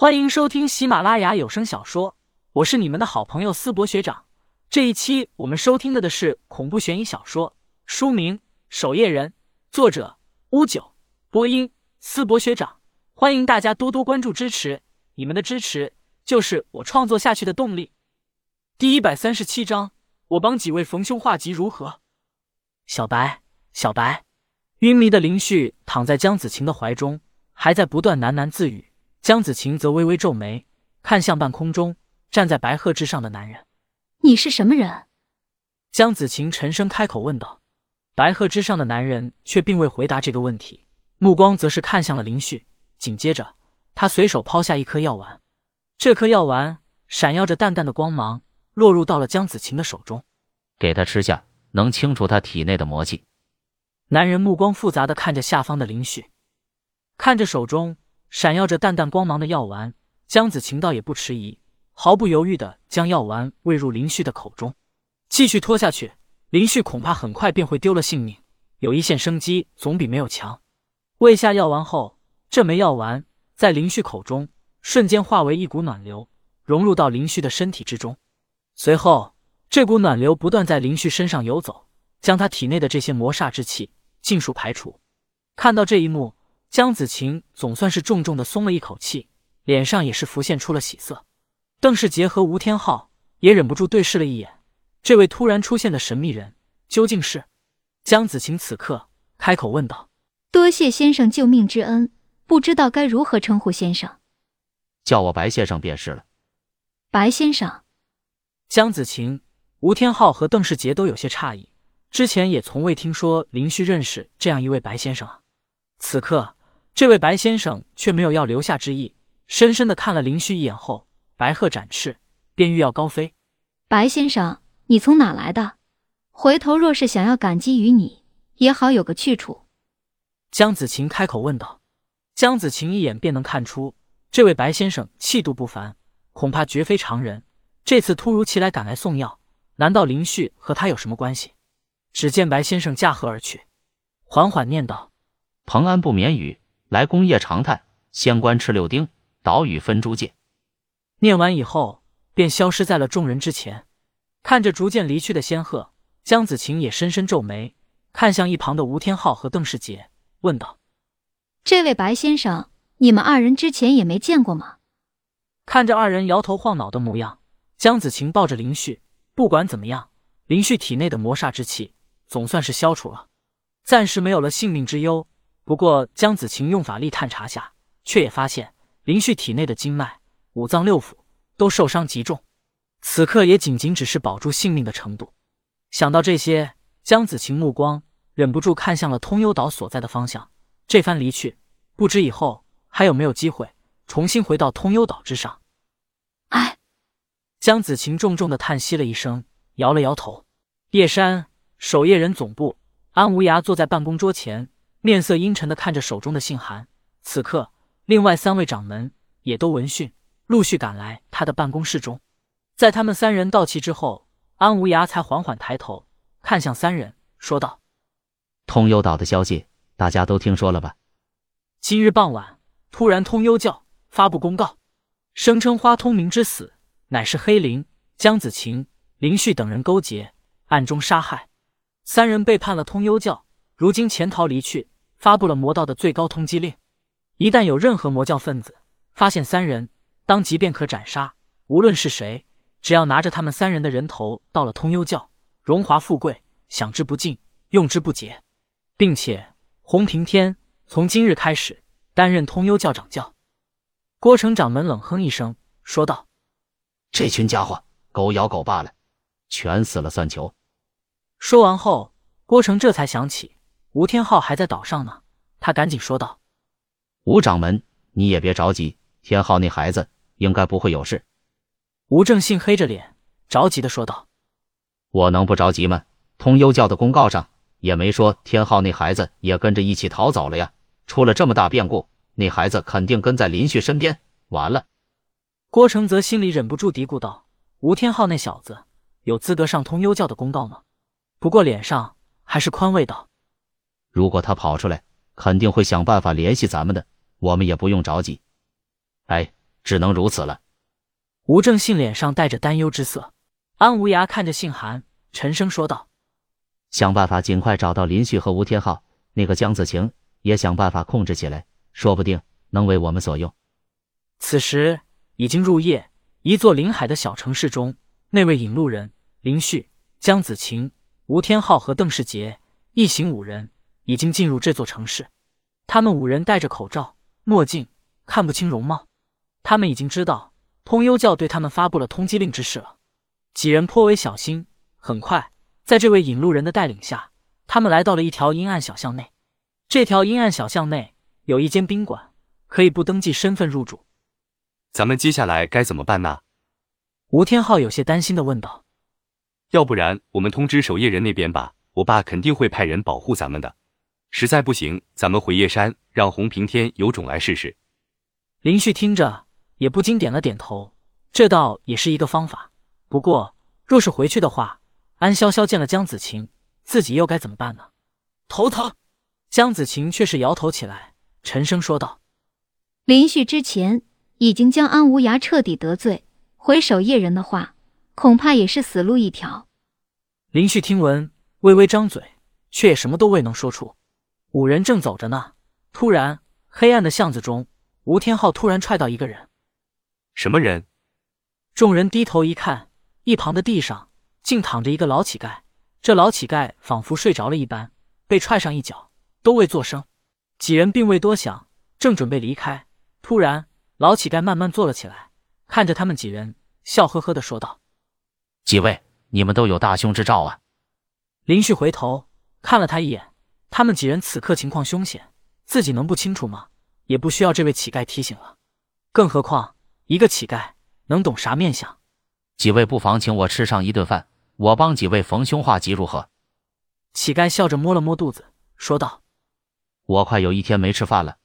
欢迎收听喜马拉雅有声小说，我是你们的好朋友思博学长。这一期我们收听的的是恐怖悬疑小说，书名《守夜人》，作者乌九，播音思博学长。欢迎大家多多关注支持，你们的支持就是我创作下去的动力。第一百三十七章，我帮几位逢凶化吉如何？小白，小白，晕迷的林旭躺在江子晴的怀中，还在不断喃喃自语。江子晴则微微皱眉，看向半空中站在白鹤之上的男人：“你是什么人？”江子晴沉声开口问道。白鹤之上的男人却并未回答这个问题，目光则是看向了林旭。紧接着，他随手抛下一颗药丸，这颗药丸闪耀着淡淡的光芒，落入到了江子晴的手中。给他吃下，能清除他体内的魔气。男人目光复杂的看着下方的林旭，看着手中。闪耀着淡淡光芒的药丸，江子晴倒也不迟疑，毫不犹豫的将药丸喂入林旭的口中。继续拖下去，林旭恐怕很快便会丢了性命。有一线生机总比没有强。喂下药丸后，这枚药丸在林旭口中瞬间化为一股暖流，融入到林旭的身体之中。随后，这股暖流不断在林旭身上游走，将他体内的这些魔煞之气尽数排除。看到这一幕。江子晴总算是重重的松了一口气，脸上也是浮现出了喜色。邓世杰和吴天昊也忍不住对视了一眼，这位突然出现的神秘人究竟是？江子晴此刻开口问道：“多谢先生救命之恩，不知道该如何称呼先生？叫我白先生便是了。”白先生，江子晴、吴天昊和邓世杰都有些诧异，之前也从未听说林旭认识这样一位白先生啊。此刻。这位白先生却没有要留下之意，深深的看了林旭一眼后，白鹤展翅，便欲要高飞。白先生，你从哪来的？回头若是想要感激于你，也好有个去处。江子晴开口问道。江子晴一眼便能看出，这位白先生气度不凡，恐怕绝非常人。这次突如其来赶来送药，难道林旭和他有什么关系？只见白先生驾鹤而去，缓缓念道：“蓬安不眠雨。”来宫夜长叹，仙官吃六丁，岛屿分诸界。念完以后，便消失在了众人之前。看着逐渐离去的仙鹤，江子晴也深深皱眉，看向一旁的吴天昊和邓世杰，问道：“这位白先生，你们二人之前也没见过吗？”看着二人摇头晃脑的模样，江子晴抱着林旭，不管怎么样，林旭体内的魔煞之气总算是消除了，暂时没有了性命之忧。不过，江子晴用法力探查下，却也发现林旭体内的经脉、五脏六腑都受伤极重，此刻也仅仅只是保住性命的程度。想到这些，江子晴目光忍不住看向了通幽岛所在的方向。这番离去，不知以后还有没有机会重新回到通幽岛之上。唉，江子晴重重的叹息了一声，摇了摇头。夜山守夜人总部，安无涯坐在办公桌前。面色阴沉的看着手中的信函。此刻，另外三位掌门也都闻讯，陆续赶来他的办公室中。在他们三人到齐之后，安无涯才缓缓抬头看向三人，说道：“通幽岛的消息，大家都听说了吧？今日傍晚，突然通幽教发布公告，声称花通明之死乃是黑灵、江子晴、林旭等人勾结，暗中杀害三人，背叛了通幽教。”如今潜逃离去，发布了魔道的最高通缉令。一旦有任何魔教分子发现三人，当即便可斩杀。无论是谁，只要拿着他们三人的人头到了通幽教，荣华富贵享之不尽，用之不竭。并且洪平天从今日开始担任通幽教掌教。郭成掌门冷哼一声，说道：“这群家伙狗咬狗罢了，全死了算球。”说完后，郭成这才想起。吴天昊还在岛上呢，他赶紧说道：“吴掌门，你也别着急，天昊那孩子应该不会有事。”吴正信黑着脸着急的说道：“我能不着急吗？通幽教的公告上也没说天昊那孩子也跟着一起逃走了呀。出了这么大变故，那孩子肯定跟在林旭身边。完了。”郭承泽心里忍不住嘀咕道：“吴天昊那小子有资格上通幽教的公告吗？”不过脸上还是宽慰道。如果他跑出来，肯定会想办法联系咱们的，我们也不用着急。哎，只能如此了。吴正信脸上带着担忧之色。安无涯看着信函，沉声说道：“想办法尽快找到林旭和吴天浩，那个江子晴也想办法控制起来，说不定能为我们所用。”此时已经入夜，一座临海的小城市中，那位引路人林旭、江子晴、吴天浩和邓世杰一行五人已经进入这座城市。他们五人戴着口罩、墨镜，看不清容貌。他们已经知道通幽教对他们发布了通缉令之事了。几人颇为小心，很快，在这位引路人的带领下，他们来到了一条阴暗小巷内。这条阴暗小巷内有一间宾馆，可以不登记身份入住。咱们接下来该怎么办呢？吴天昊有些担心的问道。要不然我们通知守夜人那边吧，我爸肯定会派人保护咱们的。实在不行，咱们回夜山，让洪平天有种来试试。林旭听着，也不禁点了点头，这倒也是一个方法。不过，若是回去的话，安潇潇见了江子晴，自己又该怎么办呢？头疼。江子晴却是摇头起来，沉声说道：“林旭之前已经将安无涯彻底得罪，回守夜人的话，恐怕也是死路一条。”林旭听闻，微微张嘴，却也什么都未能说出。五人正走着呢，突然，黑暗的巷子中，吴天昊突然踹到一个人。什么人？众人低头一看，一旁的地上竟躺着一个老乞丐。这老乞丐仿佛睡着了一般，被踹上一脚，都未作声。几人并未多想，正准备离开，突然，老乞丐慢慢坐了起来，看着他们几人，笑呵呵的说道：“几位，你们都有大凶之兆啊！”林旭回头看了他一眼。他们几人此刻情况凶险，自己能不清楚吗？也不需要这位乞丐提醒了。更何况一个乞丐能懂啥面相？几位不妨请我吃上一顿饭，我帮几位逢凶化吉，如何？乞丐笑着摸了摸肚子，说道：“我快有一天没吃饭了，